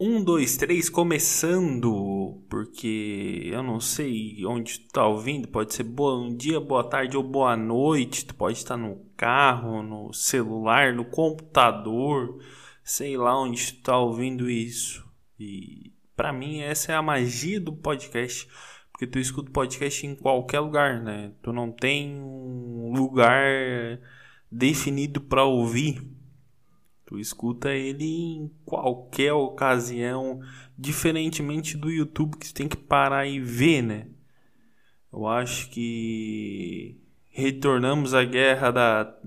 Um, dois, três, começando, porque eu não sei onde tu tá ouvindo, pode ser bom dia, boa tarde ou boa noite, tu pode estar no carro, no celular, no computador, sei lá onde tu tá ouvindo isso. E para mim essa é a magia do podcast, porque tu escuta podcast em qualquer lugar, né? Tu não tem um lugar definido para ouvir. Tu escuta ele em qualquer ocasião, diferentemente do YouTube que tu tem que parar e ver, né? Eu acho que retornamos à guerra da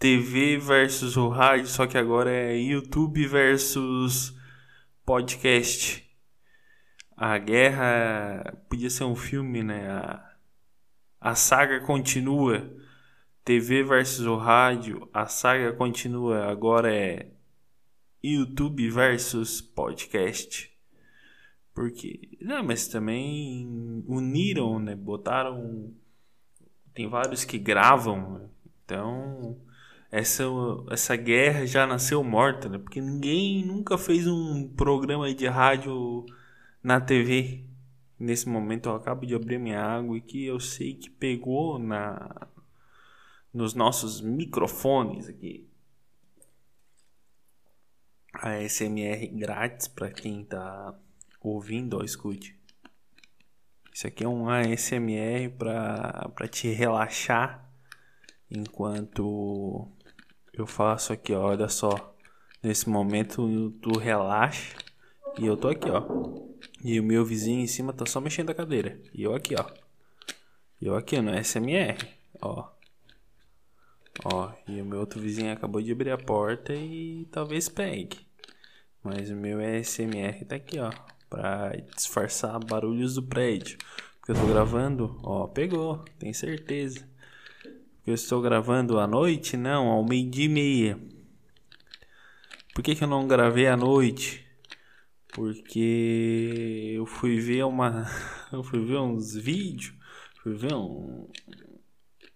TV versus o rádio, só que agora é YouTube versus podcast. A guerra podia ser um filme, né? A, a saga continua. TV versus o rádio, a saga continua. Agora é YouTube versus podcast. Porque. Não, mas também uniram, né? Botaram. Tem vários que gravam. Então. Essa, essa guerra já nasceu morta, né? Porque ninguém nunca fez um programa de rádio na TV. Nesse momento eu acabo de abrir minha água e que eu sei que pegou na, nos nossos microfones aqui. A SMR grátis para quem está ouvindo ou escute. Isso aqui é um ASMR para te relaxar enquanto eu faço aqui, ó, olha só. Nesse momento tu relaxa e eu tô aqui, ó. E o meu vizinho em cima tá só mexendo a cadeira. E eu aqui, ó. E eu aqui no SMR, ó. Ó, e o meu outro vizinho acabou de abrir a porta e talvez pegue. Mas o meu SMR tá aqui, ó. Pra disfarçar barulhos do prédio. Porque eu tô gravando, ó, pegou, tem certeza. Eu estou gravando à noite? Não, ao meio-dia e meia. Por que, que eu não gravei à noite? Porque eu fui ver uma. Eu fui ver uns vídeos. Fui ver um,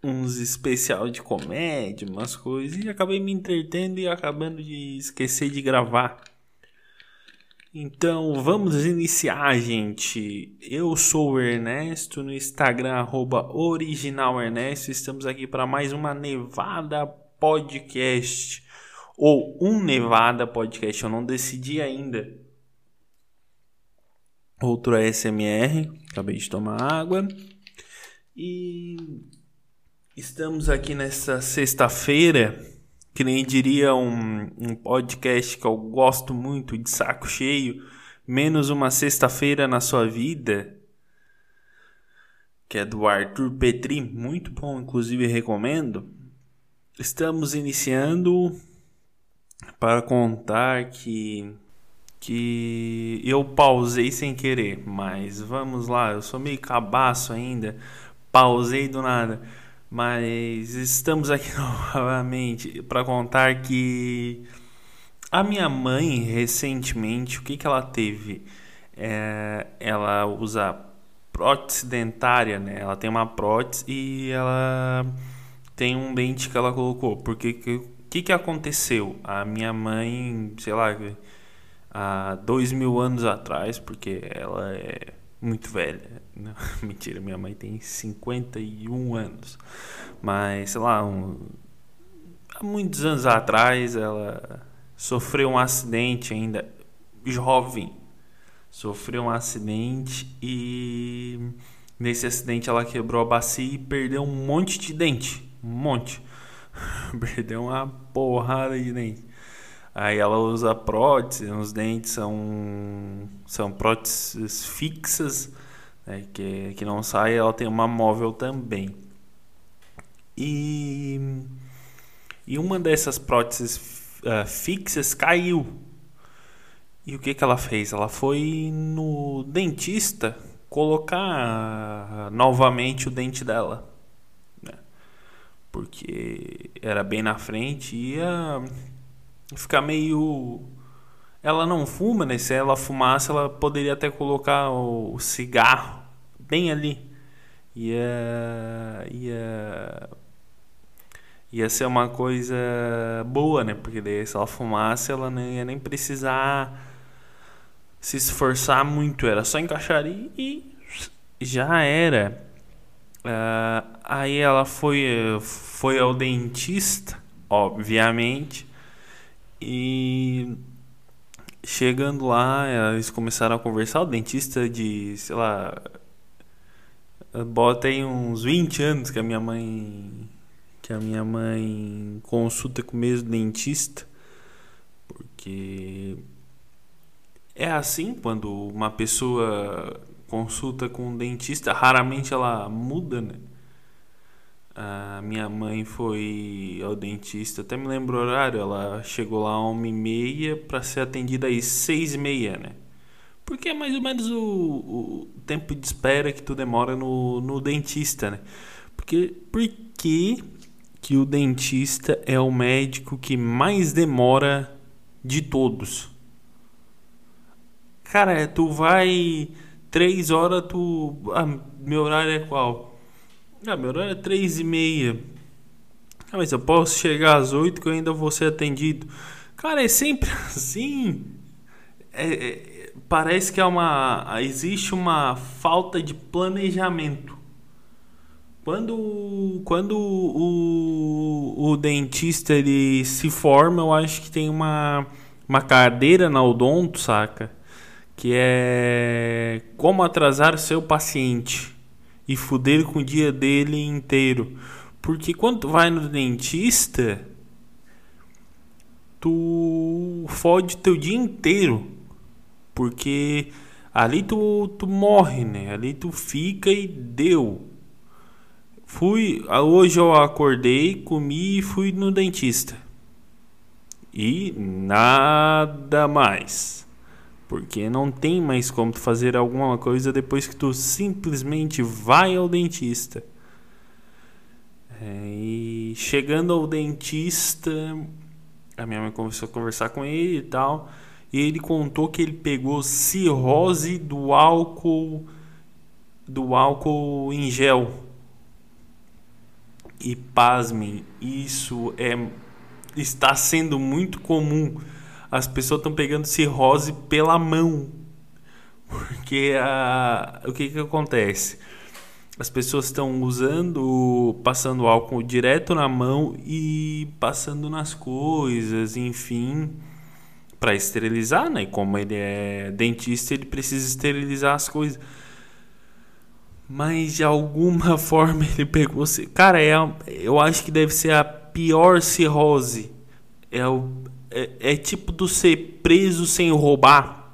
uns especial de comédia, umas coisas, e acabei me entretendo e acabando de esquecer de gravar. Então vamos iniciar, gente. Eu sou o Ernesto no Instagram, originalernesto. Estamos aqui para mais uma Nevada Podcast. Ou um Nevada Podcast, eu não decidi ainda. Outro é SMR, acabei de tomar água. E Estamos aqui nessa sexta-feira, que nem diria um, um podcast que eu gosto muito, de saco cheio, menos uma sexta-feira na sua vida, que é do Arthur Petri, muito bom, inclusive recomendo. Estamos iniciando para contar que que eu pausei sem querer, mas vamos lá, eu sou meio cabaço ainda, pausei do nada. Mas estamos aqui novamente para contar que a minha mãe recentemente, o que, que ela teve? É, ela usa prótese dentária, né? Ela tem uma prótese e ela tem um dente que ela colocou. Porque o que, que aconteceu? A minha mãe, sei lá, há dois mil anos atrás, porque ela é muito velha. Não, mentira, minha mãe tem 51 anos. Mas, sei lá, um, há muitos anos atrás ela sofreu um acidente ainda jovem. Sofreu um acidente e nesse acidente ela quebrou a bacia e perdeu um monte de dente. Um monte. perdeu uma porrada de dente. Aí ela usa prótese, os dentes são, são próteses fixas, né, que, que não sai, ela tem uma móvel também. E, e uma dessas próteses uh, fixas caiu. E o que, que ela fez? Ela foi no dentista colocar novamente o dente dela. Né? Porque era bem na frente e ia ficar meio. Ela não fuma, né? Se ela fumasse, ela poderia até colocar o cigarro bem ali. Ia. ia. ia ser uma coisa boa, né? Porque daí se ela fumasse, ela não ia nem precisar se esforçar muito, era só encaixar e já era. Uh, aí ela foi, foi ao dentista, obviamente, e chegando lá, eles começaram a conversar. O dentista de, sei lá, bota aí uns 20 anos que a minha mãe que a minha mãe consulta com o mesmo dentista, porque é assim quando uma pessoa consulta com um dentista, raramente ela muda, né? A minha mãe foi ao dentista, até me lembro o horário, ela chegou lá às 1h30 para ser atendida às 6h30, né? Porque é mais ou menos o, o, tempo de espera que tu demora no, no dentista, né? Porque, porque que o dentista é o médico que mais demora de todos. Cara, tu vai três horas, tu. Ah, meu horário é qual? Ah, meu horário é três e meia. Ah, mas eu posso chegar às oito que eu ainda vou ser atendido. Cara, é sempre assim. É, é, parece que é uma. Existe uma falta de planejamento. Quando, quando o, o dentista ele se forma, eu acho que tem uma, uma cadeira na odonto, saca? Que é como atrasar seu paciente e fuder com o dia dele inteiro. Porque quando tu vai no dentista, tu fode teu dia inteiro. Porque ali tu, tu morre, né? Ali tu fica e deu. Fui, hoje eu acordei, comi e fui no dentista. E nada mais. Porque não tem mais como tu fazer alguma coisa depois que tu simplesmente vai ao dentista. É, e chegando ao dentista, a minha mãe começou a conversar com ele e tal. E ele contou que ele pegou cirrose do álcool do álcool em gel e pasmem, isso é está sendo muito comum. As pessoas estão pegando cirrose pela mão. Porque a, o que, que acontece? As pessoas estão usando, passando álcool direto na mão e passando nas coisas, enfim, para esterilizar, né? Como ele é dentista, ele precisa esterilizar as coisas. Mas de alguma forma ele pegou. Cara, é, eu acho que deve ser a pior cirrose. É, o, é, é tipo do ser preso sem roubar.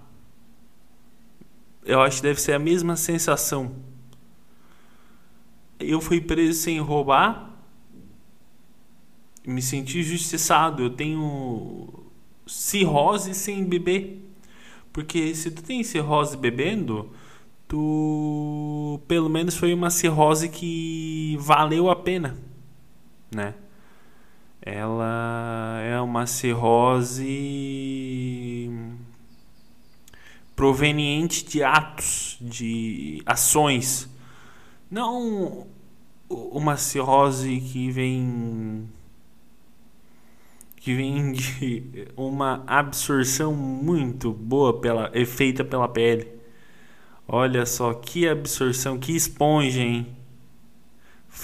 Eu acho que deve ser a mesma sensação. Eu fui preso sem roubar. Me senti injustiçado. Eu tenho cirrose sem beber. Porque se tu tem cirrose bebendo tu pelo menos foi uma cirrose que valeu a pena, né? Ela é uma cirrose proveniente de atos, de ações, não uma cirrose que vem que vem de uma absorção muito boa pela é feita pela pele Olha só que absorção, que esponja, hein?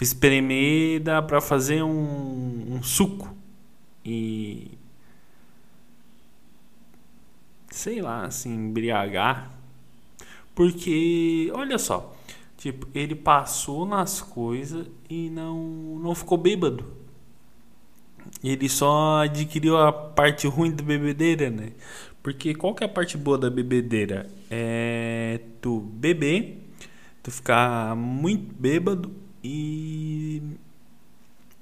Espremer dá para fazer um, um suco e sei lá, assim, embriagar. Porque, olha só, tipo, ele passou nas coisas e não, não ficou bêbado. Ele só adquiriu a parte ruim da bebedeira, né? Porque qual que é a parte boa da bebedeira? É tu beber, tu ficar muito bêbado e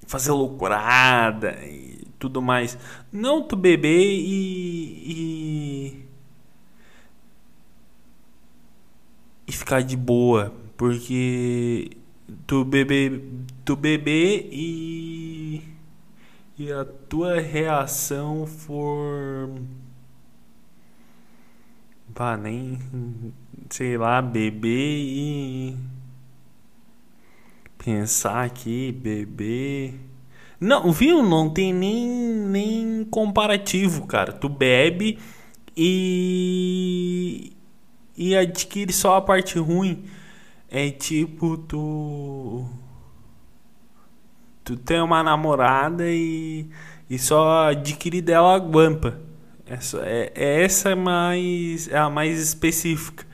fazer loucurada e tudo mais. Não tu beber e, e, e ficar de boa, porque tu beber, tu beber e e a tua reação for Pá, nem. Sei lá, beber e. Pensar aqui, beber. Não, viu? Não tem nem, nem comparativo, cara. Tu bebe e. e adquire só a parte ruim. É tipo, tu. Tu tem uma namorada e, e só adquire dela a guampa. Essa, é, é essa mais, é a mais específica.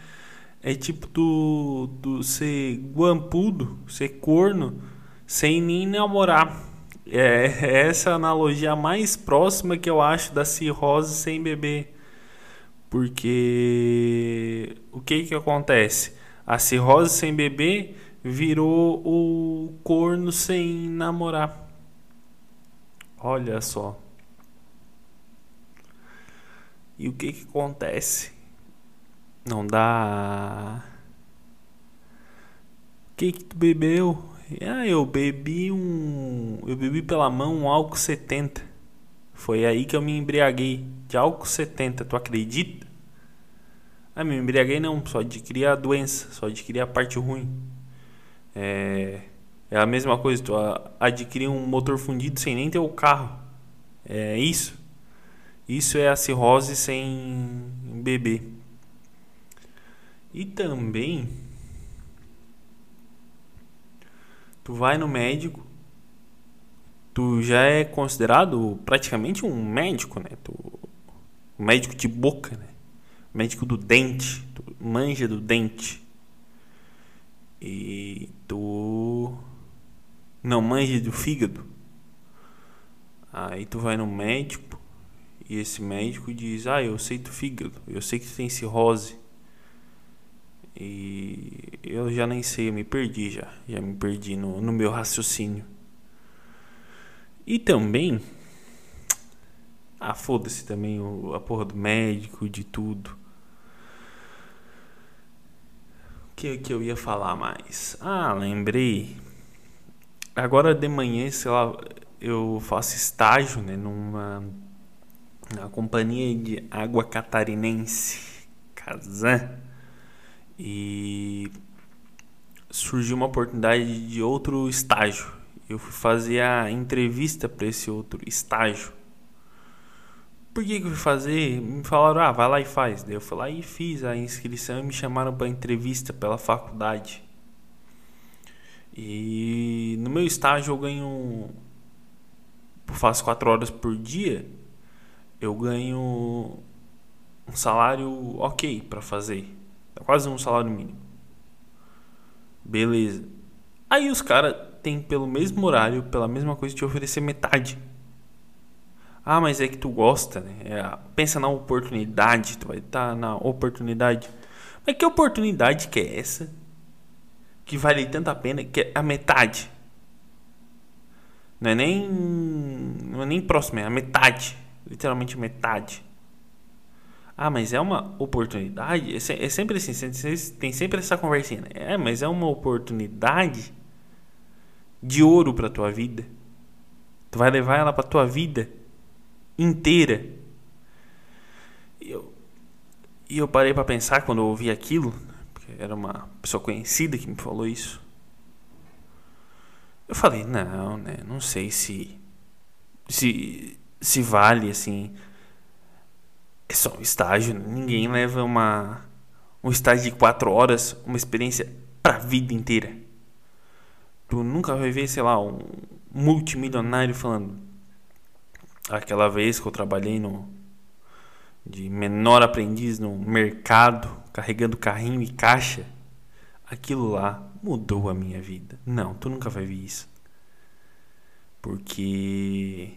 É tipo tu, tu ser guampudo, ser corno, sem nem namorar. É, é essa analogia mais próxima que eu acho da cirrose sem beber. Porque o que que acontece? A cirrose sem beber virou o corno sem namorar. Olha só. E o que que acontece? Não dá. O que que tu bebeu? Ah, eu bebi um. Eu bebi pela mão um álcool 70. Foi aí que eu me embriaguei. De álcool 70, tu acredita? Ah, me embriaguei não, só adquiri a doença, só adquiri a parte ruim. É, é a mesma coisa, tu adquirir um motor fundido sem nem ter o carro. É isso. Isso é a cirrose sem beber. E também tu vai no médico, tu já é considerado praticamente um médico, né? Tu, médico de boca, né? Médico do dente, tu manja do dente. E tu não manja do fígado. Aí tu vai no médico e esse médico diz: "Ah, eu sei do fígado, eu sei que tu tem cirrose". E eu já nem sei, eu me perdi já. Já me perdi no, no meu raciocínio. E também. Ah, foda-se também o, a porra do médico, de tudo. O que, que eu ia falar mais? Ah, lembrei. Agora de manhã, sei lá, eu faço estágio, né, numa na companhia de água catarinense, Kazan. E surgiu uma oportunidade de outro estágio. Eu fui fazer a entrevista para esse outro estágio. Por que, que eu fui fazer? Me falaram, ah, vai lá e faz. Daí eu fui lá e fiz a inscrição e me chamaram para entrevista pela faculdade. E no meu estágio eu ganho. Eu faço quatro horas por dia. Eu ganho um salário ok para fazer. É quase um salário mínimo. Beleza. Aí os caras têm pelo mesmo horário, pela mesma coisa, te oferecer metade. Ah, mas é que tu gosta, né? É, pensa na oportunidade, tu vai estar tá na oportunidade. Mas que oportunidade que é essa? Que vale tanto a pena que é a metade. Não é nem. Não é nem próximo, é a metade. Literalmente metade. Ah, mas é uma oportunidade? É, é sempre assim, tem sempre essa conversinha. Né? É, mas é uma oportunidade de ouro para tua vida. Tu vai levar ela para tua vida inteira. E eu, e eu parei para pensar quando eu ouvi aquilo, porque era uma pessoa conhecida que me falou isso. Eu falei, não, né, não sei se se se vale assim é só um estágio. Ninguém leva uma um estágio de quatro horas, uma experiência para a vida inteira. Tu nunca vai ver, sei lá, um multimilionário falando. Aquela vez que eu trabalhei no de menor aprendiz no mercado, carregando carrinho e caixa, aquilo lá mudou a minha vida. Não, tu nunca vai ver isso. Porque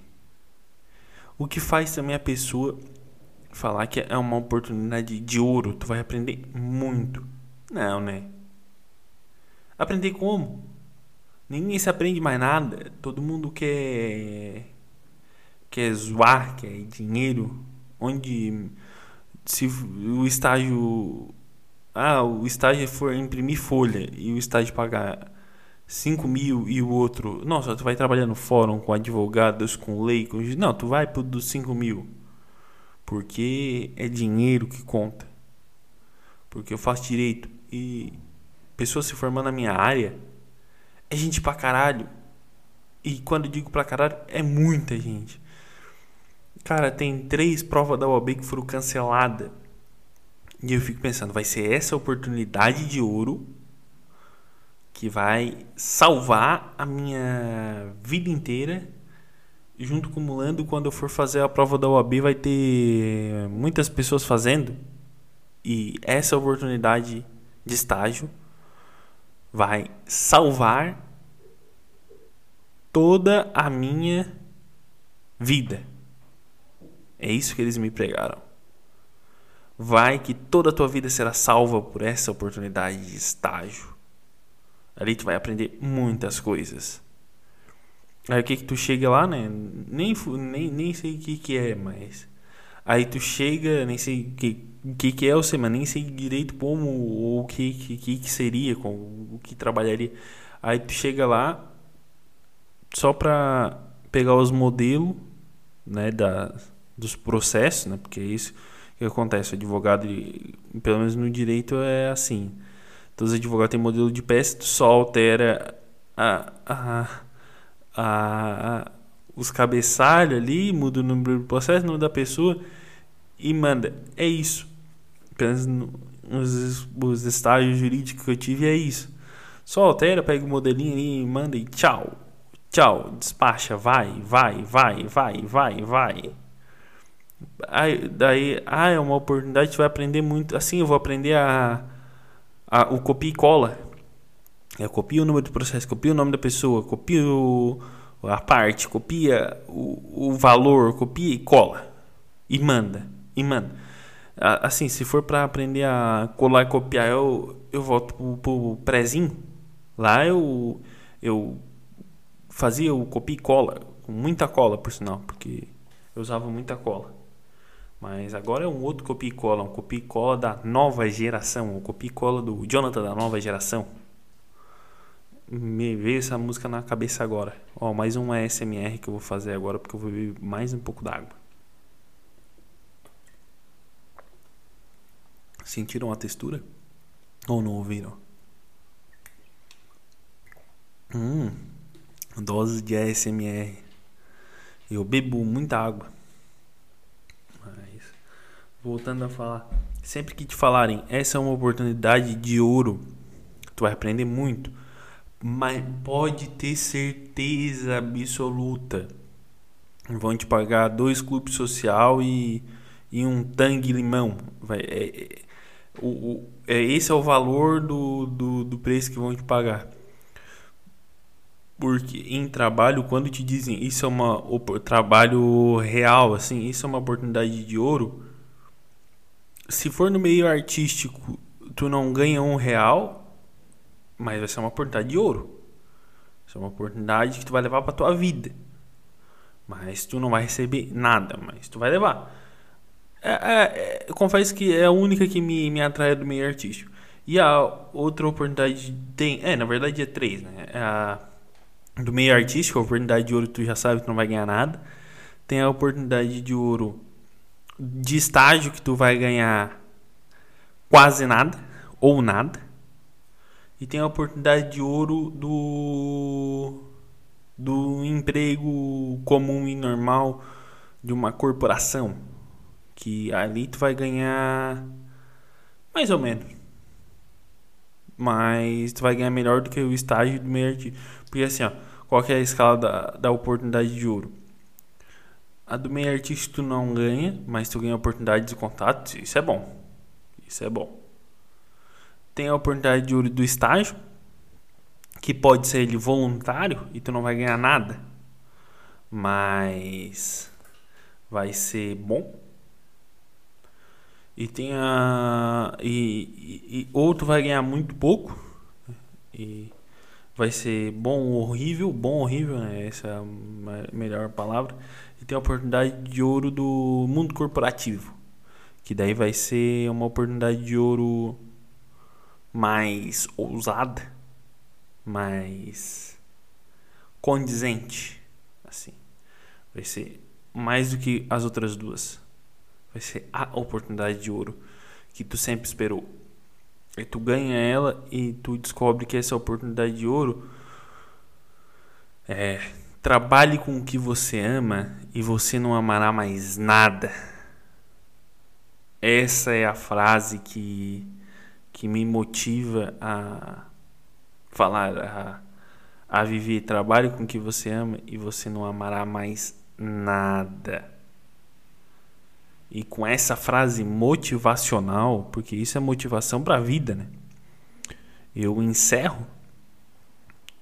o que faz também a pessoa falar que é uma oportunidade de ouro, tu vai aprender muito. Não, né? Aprender como? Ninguém se aprende mais nada. Todo mundo quer quer zoar, quer dinheiro. Onde se o estágio ah, o estágio for imprimir folha e o estágio pagar 5 mil e o outro, nossa, tu vai trabalhar no fórum com advogados, com lei, com... não, tu vai pro dos 5 mil. Porque é dinheiro que conta. Porque eu faço direito e pessoas se formando na minha área é gente pra caralho. E quando eu digo pra caralho, é muita gente. Cara, tem três provas da UAB que foram canceladas. E eu fico pensando, vai ser essa oportunidade de ouro que vai salvar a minha vida inteira. Junto acumulando, quando eu for fazer a prova da OAB, vai ter muitas pessoas fazendo. E essa oportunidade de estágio vai salvar toda a minha vida. É isso que eles me pregaram. Vai que toda a tua vida será salva por essa oportunidade de estágio. Ali tu vai aprender muitas coisas. Aí o que que tu chega lá, né? Nem, nem, nem sei o que que é, mas... Aí tu chega, nem sei o que, que que é, eu sei, mas nem sei direito como ou o que, que, que seria, com o que trabalharia. Aí tu chega lá só pra pegar os modelos, né, da, dos processos, né? Porque é isso que acontece. O advogado, pelo menos no direito, é assim. Todos os advogados têm modelo de peça, tu só altera a, a, a, os cabeçalhos ali, muda o número do processo, o número da pessoa e manda. É isso. Apenas nos, os estágios jurídicos que eu tive é isso. Só altera, pega o modelinho ali e manda e tchau. Tchau, despacha, vai, vai, vai, vai, vai, vai. Aí, daí, ah, é uma oportunidade, tu vai aprender muito. Assim, eu vou aprender a a, o copia e cola. Eu copio o número do processo, copio o nome da pessoa, copio a parte, copia o, o valor, copia e cola. E manda. E manda. Assim, se for para aprender a colar e copiar, eu, eu volto pro, pro prézinho. Lá eu, eu fazia o copia e cola, com muita cola, por sinal, porque eu usava muita cola. Mas agora é um outro copia e cola, um copia e cola da nova geração, um copia e cola do Jonathan da nova geração. Me veio essa música na cabeça agora. Ó, mais uma SMR que eu vou fazer agora porque eu vou beber mais um pouco d'água. Sentiram a textura? Ou não ouviram? Hum, dose de ASMR. Eu bebo muita água voltando a falar, sempre que te falarem essa é uma oportunidade de ouro, tu vai aprender muito, mas pode ter certeza absoluta vão te pagar dois clubes social e, e um tangue limão. Vai, é, é, o, o, é, esse é o valor do, do, do preço que vão te pagar. Porque em trabalho, quando te dizem isso é uma trabalho real, assim, isso é uma oportunidade de ouro, se for no meio artístico, tu não ganha um real, mas vai ser uma oportunidade de ouro. Vai ser uma oportunidade que tu vai levar para tua vida. Mas tu não vai receber nada, mas tu vai levar. É, é, é, eu confesso que é a única que me, me atrai do meio artístico. E a outra oportunidade tem. É, na verdade é três, né? É a, do meio artístico, a oportunidade de ouro tu já sabe que não vai ganhar nada. Tem a oportunidade de ouro de estágio que tu vai ganhar quase nada ou nada. E tem a oportunidade de ouro do do emprego comum e normal de uma corporação, que ali tu vai ganhar mais ou menos. Mas tu vai ganhar melhor do que o estágio do meio artístico. Porque assim, ó, qual é a escala da, da oportunidade de ouro? A do meio artístico tu não ganha, mas tu ganha oportunidade de contato, isso é bom. Isso é bom. Tem a oportunidade de, do estágio, que pode ser ele voluntário e tu não vai ganhar nada, mas vai ser bom. E tem a e, e, e outro vai ganhar muito pouco e vai ser bom ou horrível, bom ou horrível, né? Essa é a melhor palavra e tem a oportunidade de ouro do mundo corporativo, que daí vai ser uma oportunidade de ouro mais ousada, mais condizente, assim. Vai ser mais do que as outras duas. Vai ser a oportunidade de ouro que tu sempre esperou. E tu ganha ela e tu descobre que essa oportunidade de ouro é Trabalhe com o que você ama e você não amará mais nada. essa é a frase que, que me motiva a falar, a, a viver. Trabalhe com o que você ama e você não amará mais nada. E com essa frase motivacional, porque isso é motivação para a vida, né? Eu encerro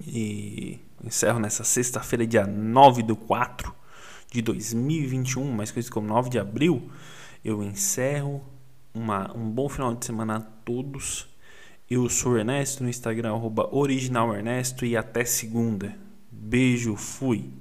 e encerro nessa sexta-feira, dia 9 do 4 de 2021, mais conhecido como 9 de abril. Eu encerro uma, um bom final de semana a todos. Eu sou Ernesto no Instagram, arroba originalernesto e até segunda. Beijo, fui.